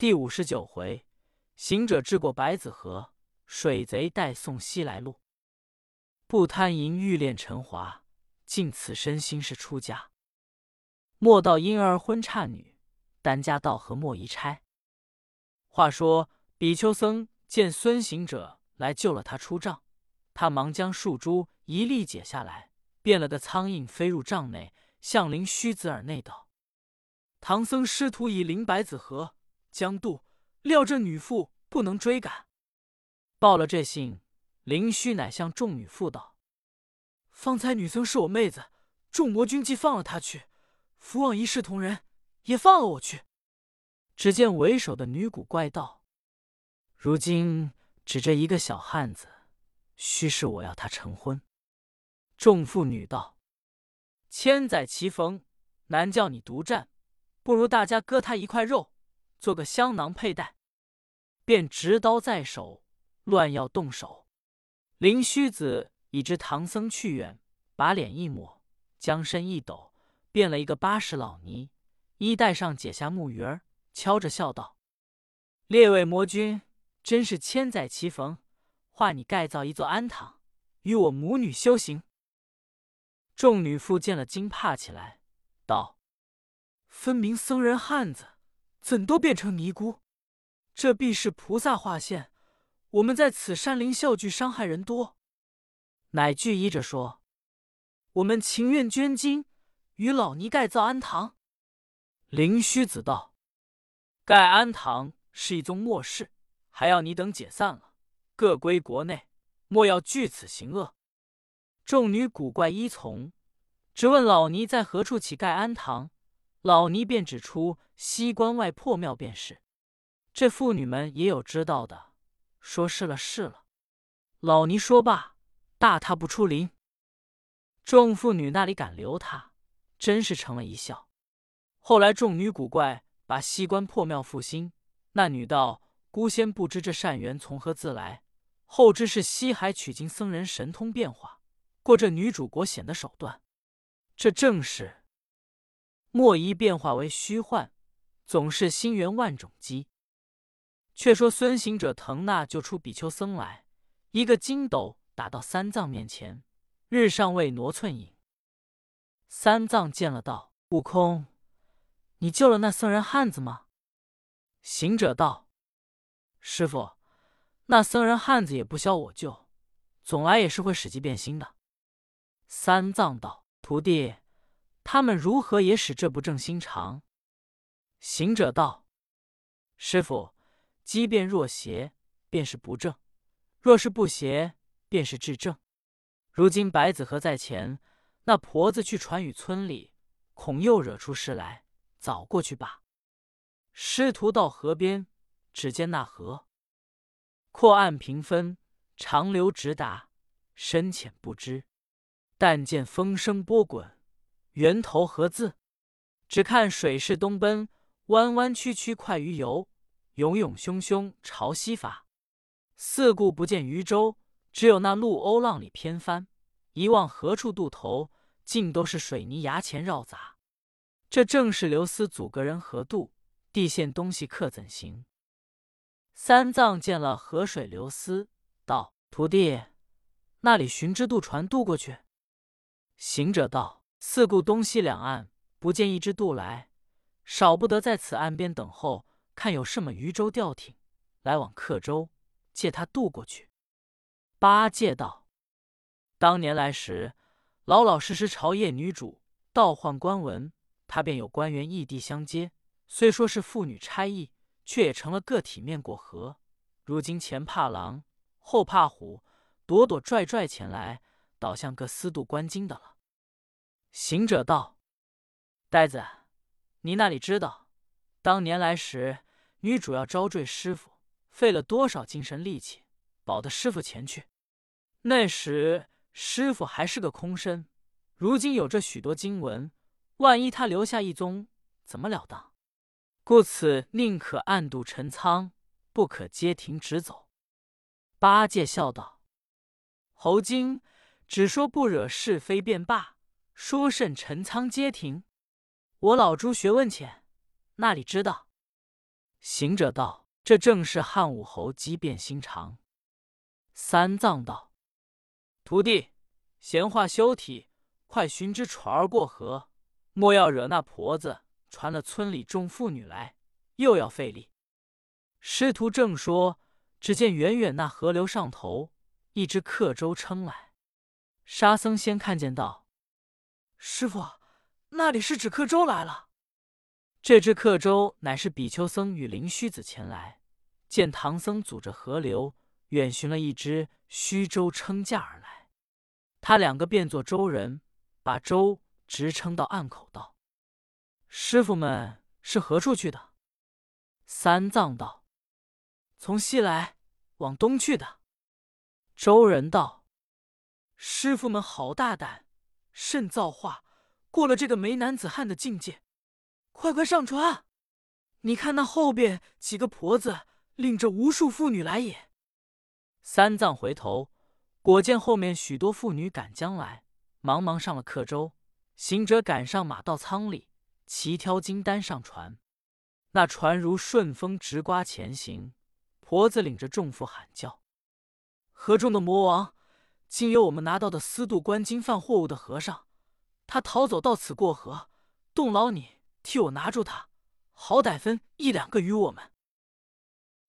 第五十九回，行者至过白子河，水贼带送西来路。不贪淫欲恋尘华，尽此身心是出家。莫道婴儿婚差女，单家道和莫移差。话说比丘僧见孙行者来救了他出帐，他忙将树珠一粒解下来，变了个苍蝇飞入帐内，向灵虚子耳内道：“唐僧师徒已临白子河。”将渡，料这女妇不能追赶。报了这信，灵虚乃向众女妇道：“方才女僧是我妹子，众魔君既放了她去，福望一视同仁，也放了我去。”只见为首的女古怪道：“如今只这一个小汉子，须是我要他成婚。”众妇女道：“千载棋逢，难叫你独占，不如大家割他一块肉。”做个香囊佩戴，便执刀在手，乱要动手。灵虚子已知唐僧去远，把脸一抹，将身一抖，变了一个八十老尼，衣带上解下木鱼儿，敲着笑道：“列位魔君，真是千载棋逢，化你盖造一座庵堂，与我母女修行。”众女妇见了，惊怕起来，道：“分明僧人汉子！”怎都变成尼姑？这必是菩萨化现。我们在此山林笑聚，伤害人多，乃具依着说：“我们情愿捐金，与老尼盖造庵堂。”灵虚子道：“盖庵堂是一宗末世，还要你等解散了，各归国内，莫要据此行恶。”众女古怪依从，只问老尼在何处起盖庵堂。老尼便指出西关外破庙便是。这妇女们也有知道的，说是了是了。老尼说罢，大踏步出林。众妇女那里敢留他，真是成了一笑。后来众女古怪把西关破庙复兴，那女道：“孤仙不知这善缘从何自来，后知是西海取经僧人神通变化，过这女主国显的手段。这正是。”莫疑变化为虚幻，总是心猿万种机。却说孙行者腾那就出比丘僧来，一个筋斗打到三藏面前，日上未挪寸影。三藏见了道：“悟空，你救了那僧人汉子吗？”行者道：“师傅，那僧人汉子也不消我救，总来也是会使计变心的。”三藏道：“徒弟。”他们如何也使这不正心肠？行者道：“师傅，机变若邪，便是不正；若是不邪，便是至正。如今白子河在前，那婆子去传与村里，恐又惹出事来，早过去罢。”师徒到河边，只见那河阔岸平分，长流直达，深浅不知。但见风声波滚。源头何自？只看水势东奔，弯弯曲曲快于游，涌涌汹汹朝西发。四顾不见渔舟，只有那陆鸥浪里偏翻。一望何处渡头，尽都是水泥崖前绕杂。这正是流丝阻隔人何渡？地陷东西客怎行？三藏见了河水流丝，道：“徒弟，那里寻只渡船渡过去？”行者道。四顾东西两岸，不见一只渡来，少不得在此岸边等候，看有什么渔舟钓艇来往客舟，借他渡过去。八戒道：“当年来时，老老实实朝谒女主，倒换官文，他便有官员异地相接。虽说是妇女差役，却也成了个体面过河。如今前怕狼，后怕虎，躲躲拽拽前来，倒像个私渡官经的了。”行者道：“呆子，你那里知道？当年来时，女主要招赘师傅，费了多少精神力气，保得师傅前去。那时师傅还是个空身，如今有这许多经文，万一他留下一宗，怎么了当？故此宁可暗度陈仓，不可接庭直走。”八戒笑道：“猴精，只说不惹是非便罢。”说甚陈仓街亭？我老朱学问浅，那里知道？行者道：“这正是汉武侯机变心肠。”三藏道：“徒弟，闲话休提，快寻只船儿过河，莫要惹那婆子传了村里众妇女来，又要费力。”师徒正说，只见远远那河流上头，一只客舟撑来。沙僧先看见道：“师傅，那里是指刻舟来了。”这只刻舟乃是比丘僧与灵虚子前来，见唐僧阻着河流，远寻了一只虚舟撑架而来。他两个变作舟人，把舟直撑到岸口，道：“师傅们是何处去的？”三藏道：“从西来，往东去的。”舟人道：“师傅们好大胆，甚造化，过了这个没男子汉的境界。”快快上船！你看那后边几个婆子领着无数妇女来也。三藏回头，果见后面许多妇女赶将来，忙忙上了客舟。行者赶上马到舱里，齐挑金丹上船。那船如顺风直刮前行，婆子领着众妇喊叫：“河中的魔王，竟有我们拿到的私渡关金贩货物的和尚，他逃走到此过河，动劳你。”替我拿住他，好歹分一两个与我们。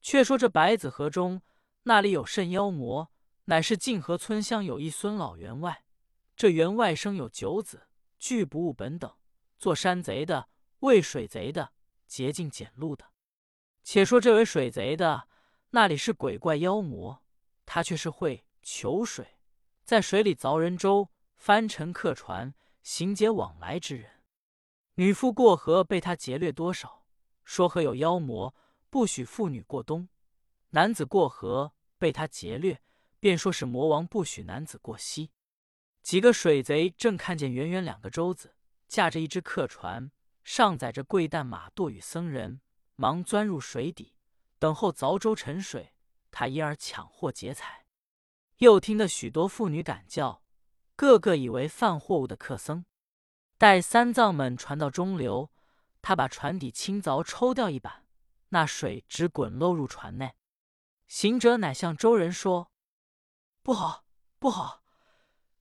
却说这白子河中那里有甚妖魔？乃是泾河村乡有一孙老员外。这员外生有九子，俱不务本等，做山贼的，喂水贼的，劫境捡路的。且说这位水贼的，那里是鬼怪妖魔，他却是会求水，在水里凿人舟，翻沉客船，行劫往来之人。女妇过河被他劫掠多少？说河有妖魔，不许妇女过冬。男子过河被他劫掠，便说是魔王不许男子过西。几个水贼正看见远远两个舟子，驾着一只客船，上载着贵旦马垛与僧人，忙钻入水底，等候凿舟沉水。他因而抢货劫财。又听得许多妇女赶叫，个个以为贩货物的客僧。待三藏们传到中流，他把船底轻凿抽掉一板，那水直滚漏入船内。行者乃向周人说：“不好，不好！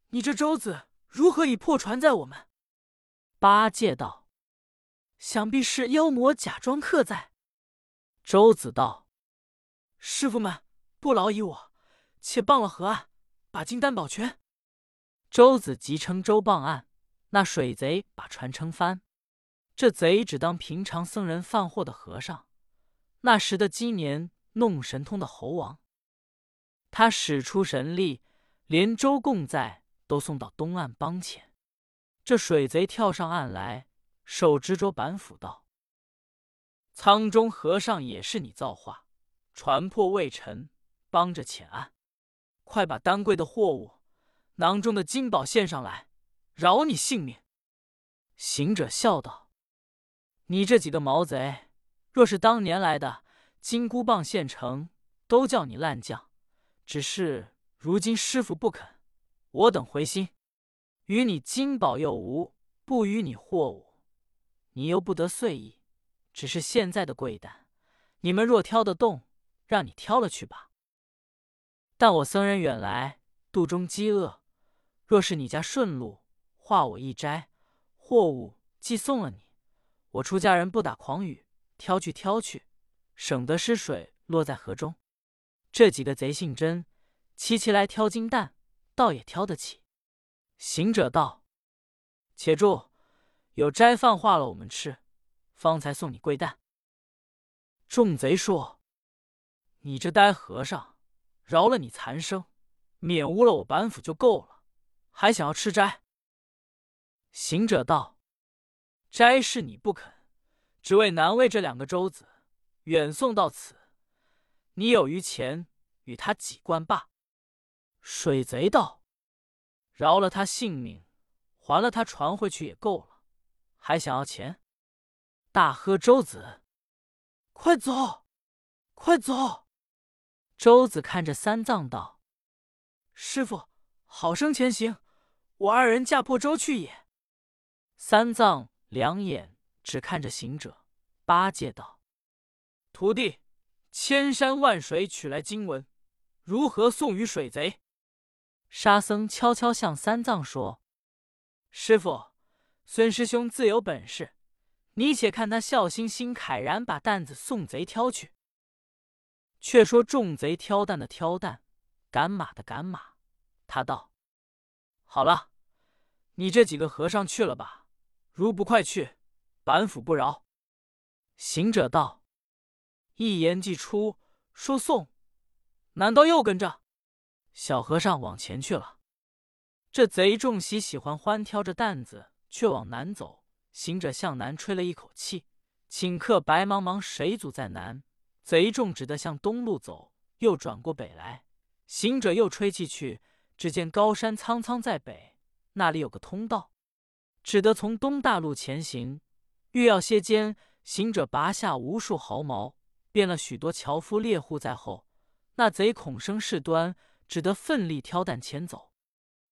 你这舟子如何以破船载我们？”八戒道：“想必是妖魔假装客在。”周子道：“师傅们不劳以我，且傍了河岸，把金丹保全。”周子即称舟傍岸。那水贼把船撑翻，这贼只当平常僧人贩货的和尚。那时的今年弄神通的猴王，他使出神力，连舟共载都送到东岸帮前。这水贼跳上岸来，手执着板斧道：“舱中和尚也是你造化，船破未沉，帮着浅岸，快把丹柜的货物、囊中的金宝献上来。”饶你性命！行者笑道：“你这几个毛贼，若是当年来的，金箍棒现成，都叫你烂将。只是如今师傅不肯，我等回心，与你金宝又无，不与你货物，你又不得遂意。只是现在的贵担，你们若挑得动，让你挑了去吧。但我僧人远来，肚中饥饿，若是你家顺路。”化我一斋，货物寄送了你。我出家人不打诳语，挑去挑去，省得失水落在河中。这几个贼姓真，齐齐来挑金蛋，倒也挑得起。行者道：“且住，有斋饭化了我们吃，方才送你贵蛋。”众贼说：“你这呆和尚，饶了你残生，免污了我板斧就够了，还想要吃斋？”行者道：“斋是你不肯，只为难为这两个舟子，远送到此。你有余钱，与他几贯罢。”水贼道：“饶了他性命，还了他船回去也够了，还想要钱？”大喝舟子：“快走，快走！”周子看着三藏道：“师傅，好生前行，我二人驾破舟去也。”三藏两眼只看着行者，八戒道：“徒弟，千山万水取来经文，如何送与水贼？沙僧悄悄向三藏说：“师傅，孙师兄自有本事，你且看他笑嘻嘻、慨然把担子送贼挑去。”却说众贼挑担的挑担，赶马的赶马。他道：“好了，你这几个和尚去了吧。如不快去，板斧不饶。”行者道：“一言既出，说送，难道又跟着？”小和尚往前去了。这贼众喜喜欢欢挑着担子，却往南走。行者向南吹了一口气，顷刻白茫茫水阻在南。贼众只得向东路走，又转过北来。行者又吹气去，只见高山苍苍在北，那里有个通道，只得从东大路前行。欲要歇间，行者拔下无数毫毛，变了许多樵夫猎户在后。那贼恐生事端，只得奋力挑担前走。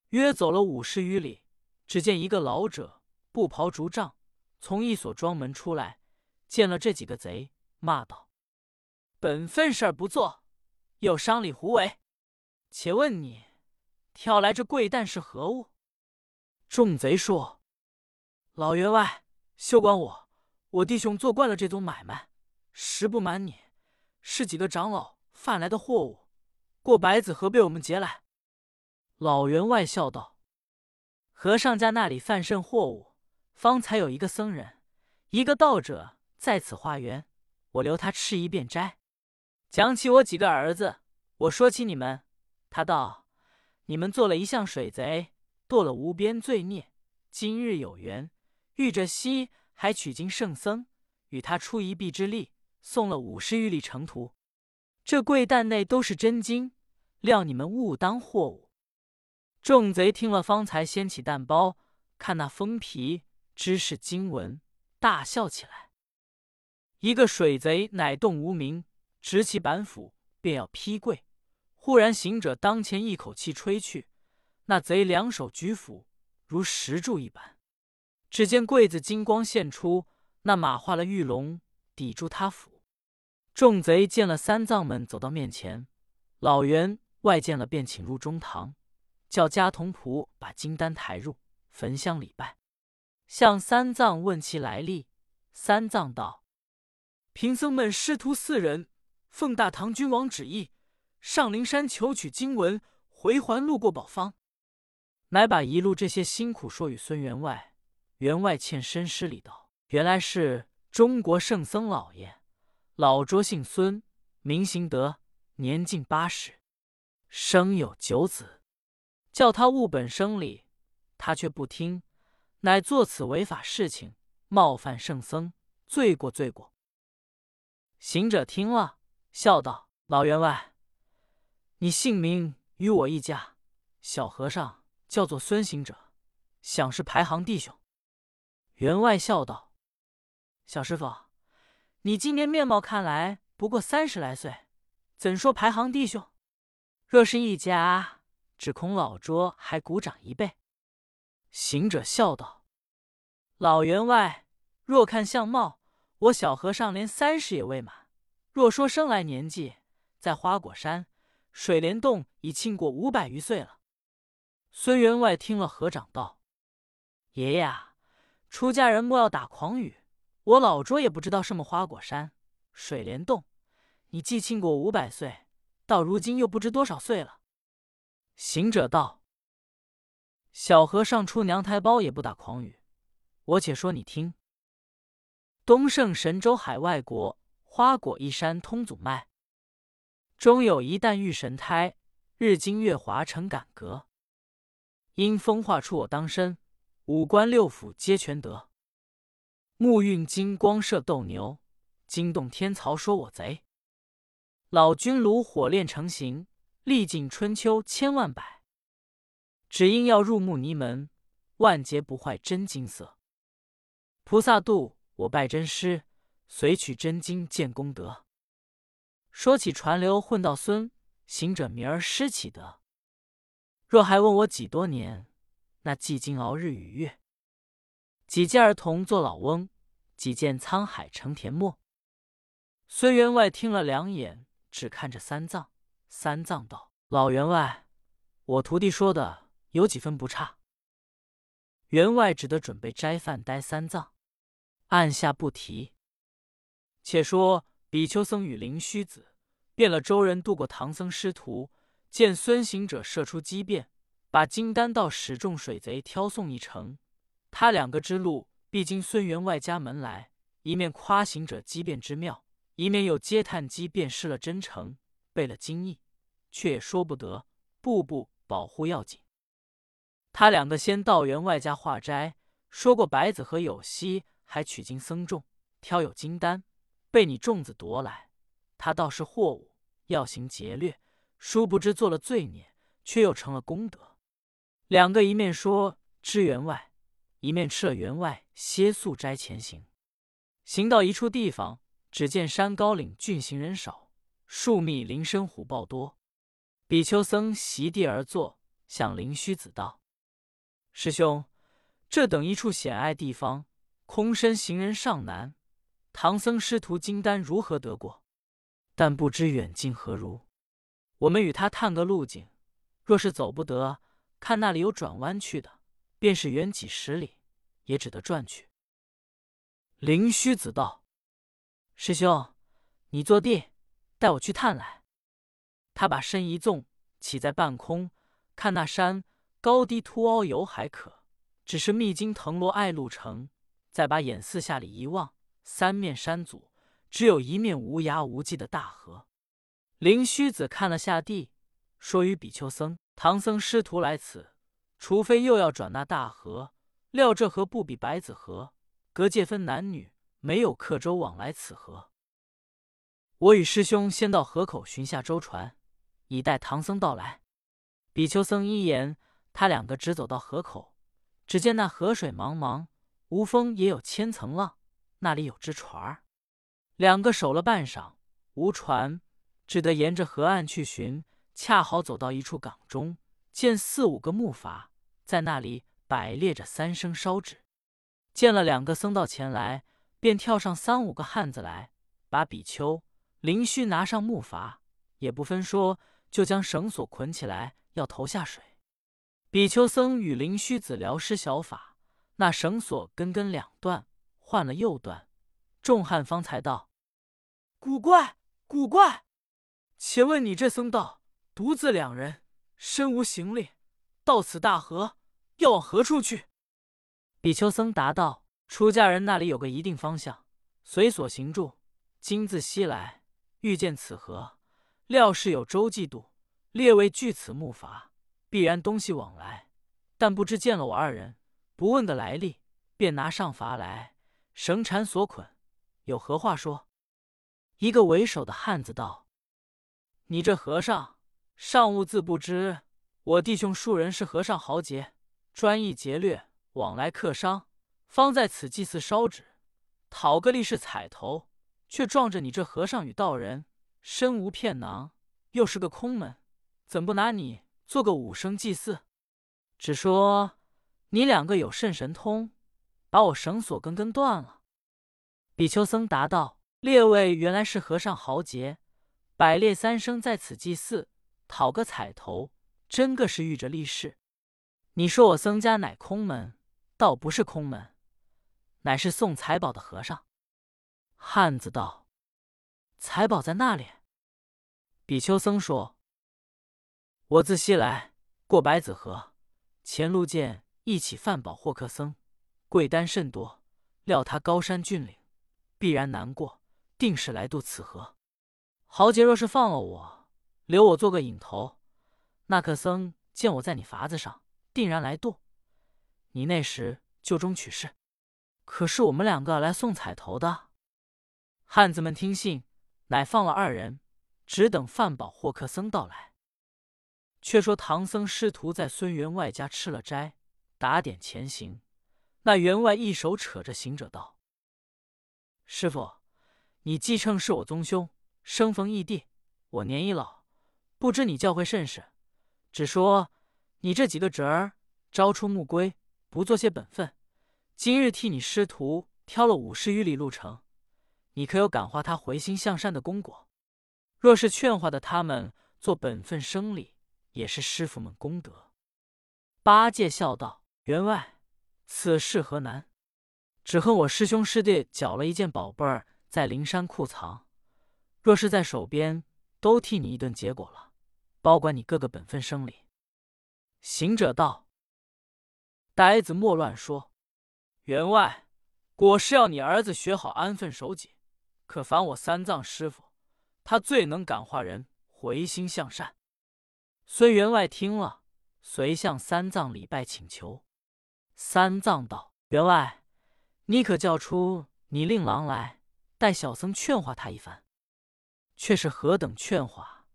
约走了五十余里，只见一个老者布袍竹杖，从一所庄门出来，见了这几个贼，骂道。本分事儿不做，又伤里胡为？且问你，挑来这贵担是何物？众贼说：“老员外，休管我，我弟兄做惯了这种买卖，实不瞒你，是几个长老贩来的货物，过白子河被我们劫来。”老员外笑道：“和尚家那里贩甚货物？方才有一个僧人，一个道者在此化缘，我留他吃一便斋。”讲起我几个儿子，我说起你们，他道：“你们做了一项水贼，堕了无边罪孽。今日有缘遇着西，还取经圣僧，与他出一臂之力，送了五十余里程途。这贵担内都是真经，料你们误当货物。”众贼听了，方才掀起担包，看那封皮，知是经文，大笑起来。一个水贼乃动无名。执起板斧，便要劈柜。忽然行者当前一口气吹去，那贼两手举斧，如石柱一般。只见柜子金光现出，那马化了玉龙抵住他斧。众贼见了三藏们走到面前，老员外见了，便请入中堂，叫家童仆把金丹抬入焚香礼拜，向三藏问其来历。三藏道：“贫僧们师徒四人。”奉大唐君王旨意，上灵山求取经文，回还路过宝方，乃把一路这些辛苦说与孙员外。员外欠身施礼道：“原来是中国圣僧老爷，老拙姓孙，名行德，年近八十，生有九子，叫他务本生礼，他却不听，乃作此违法事情，冒犯圣僧，罪过罪过。”行者听了。笑道：“老员外，你姓名与我一家。小和尚叫做孙行者，想是排行弟兄。”员外笑道：“小师傅，你今年面貌看来不过三十来岁，怎说排行弟兄？若是一家，只恐老拙还鼓掌一辈。”行者笑道：“老员外，若看相貌，我小和尚连三十也未满。”若说生来年纪，在花果山水帘洞已庆过五百余岁了。孙员外听了，合掌道：“爷爷啊，出家人莫要打诳语。我老拙也不知道什么花果山、水帘洞。你既庆过五百岁，到如今又不知多少岁了。”行者道：“小和尚出娘胎包也不打诳语。我且说你听：东胜神州海外国。”花果一山通祖脉，终有一旦遇神胎，日精月华成感格。因风化出我当身，五官六腑皆全得。木运金光射斗牛，惊动天曹说我贼。老君炉火炼成形，历尽春秋千万百。只因要入木泥门，万劫不坏真金色。菩萨度我拜真师。随取真经见功德。说起传流混道孙行者名儿失启德。若还问我几多年，那既经熬日与月。几见儿童做老翁，几见沧海成田陌。孙员外听了两眼，只看着三藏。三藏道：“老员外，我徒弟说的有几分不差。”员外只得准备斋饭待三藏，按下不提。且说比丘僧与灵虚子变了周人渡过唐僧师徒，见孙行者射出机变，把金丹道使众水贼挑送一程。他两个之路必经孙员外家门来，一面夸行者机变之妙。一面又嗟叹机变失了真诚，背了经意，却也说不得，步步保护要紧。他两个先到员外家化斋，说过白子和有希还取经僧众，挑有金丹，被你众子夺来。他倒是货物，要行劫掠，殊不知做了罪孽，却又成了功德。两个一面说知员外，一面吃了员外歇宿斋前行，行到一处地方。只见山高岭峻，行人少，树密林深，虎豹多。比丘僧席地而坐，向灵虚子道：“师兄，这等一处险隘地方，空身行人尚难。唐僧师徒金丹如何得过？但不知远近何如？我们与他探个路径。若是走不得，看那里有转弯去的，便是远几十里，也只得转去。”灵虚子道。师兄，你坐地，带我去探来。他把身一纵，起在半空，看那山高低凸凹犹还可，只是密经藤萝爱路程。再把眼四下里一望，三面山阻，只有一面无涯无际的大河。灵虚子看了下地，说与比丘僧：“唐僧师徒来此，除非又要转那大河，料这河不比白子河，隔界分男女。”没有客舟往来此河，我与师兄先到河口寻下舟船，以待唐僧到来。比丘僧一言，他两个直走到河口，只见那河水茫茫，无风也有千层浪，那里有只船。两个守了半晌，无船，只得沿着河岸去寻。恰好走到一处港中，见四五个木筏在那里摆列着三生烧纸，见了两个僧道前来。便跳上三五个汉子来，把比丘、灵虚拿上木筏，也不分说，就将绳索捆起来，要投下水。比丘僧与灵虚子聊施小法，那绳索根根两断，换了又断。众汉方才道：“古怪，古怪！且问你这僧道，独自两人，身无行李，到此大河，要往何处去？”比丘僧答道。出家人那里有个一定方向，随所行住。今自西来，遇见此河，料是有舟济渡，列位据此木筏，必然东西往来。但不知见了我二人，不问个来历，便拿上筏来，绳缠索捆，有何话说？一个为首的汉子道：“你这和尚，尚勿自不知，我弟兄数人是和尚豪杰，专一劫掠，往来客商。”方在此祭祀烧纸，讨个利是彩头，却撞着你这和尚与道人，身无片囊，又是个空门，怎不拿你做个武生祭祀？只说你两个有甚神通，把我绳索根根断了。比丘僧答道：“列位原来是和尚豪杰，百列三生在此祭祀，讨个彩头，真个是遇着利是。你说我僧家乃空门，倒不是空门。”乃是送财宝的和尚。汉子道：“财宝在那里？”比丘僧说：“我自西来，过白子河，前路见一起饭宝获客僧，贵丹甚多。料他高山峻岭，必然难过，定是来渡此河。豪杰若是放了我，留我做个引头，那克僧见我在你筏子上，定然来渡。你那时就中取事。”可是我们两个来送彩头的汉子们听信，乃放了二人，只等饭饱霍克僧到来。却说唐僧师徒在孙员外家吃了斋，打点前行。那员外一手扯着行者道：“师傅，你既称是我宗兄，生逢异地，我年已老，不知你教诲甚是。只说你这几个侄儿朝出暮归，不做些本分。”今日替你师徒挑了五十余里路程，你可有感化他回心向善的功果？若是劝化的他们做本分生理，也是师傅们功德。八戒笑道：“员外，此事何难？只恨我师兄师弟缴了一件宝贝儿在灵山库藏，若是在手边，都替你一顿结果了，保管你各个本分生理。”行者道：“呆子莫乱说，员外，果是要你儿子学好安分守己，可烦我三藏师傅，他最能感化人，回心向善。”孙员外听了，遂向三藏礼拜请求。三藏道：“员外，你可叫出你令郎来，待小僧劝化他一番。却是何等劝化，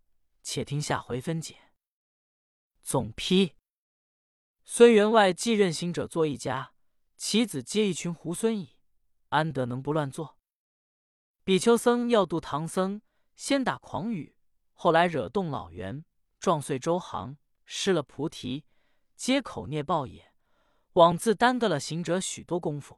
且听下回分解。”总批：虽员外继任行者做一家，其子皆一群猢狲矣，安得能不乱做？比丘僧要渡唐僧，先打诳语，后来惹动老猿。撞碎周行，失了菩提，皆口孽报也。枉自耽搁了行者许多功夫。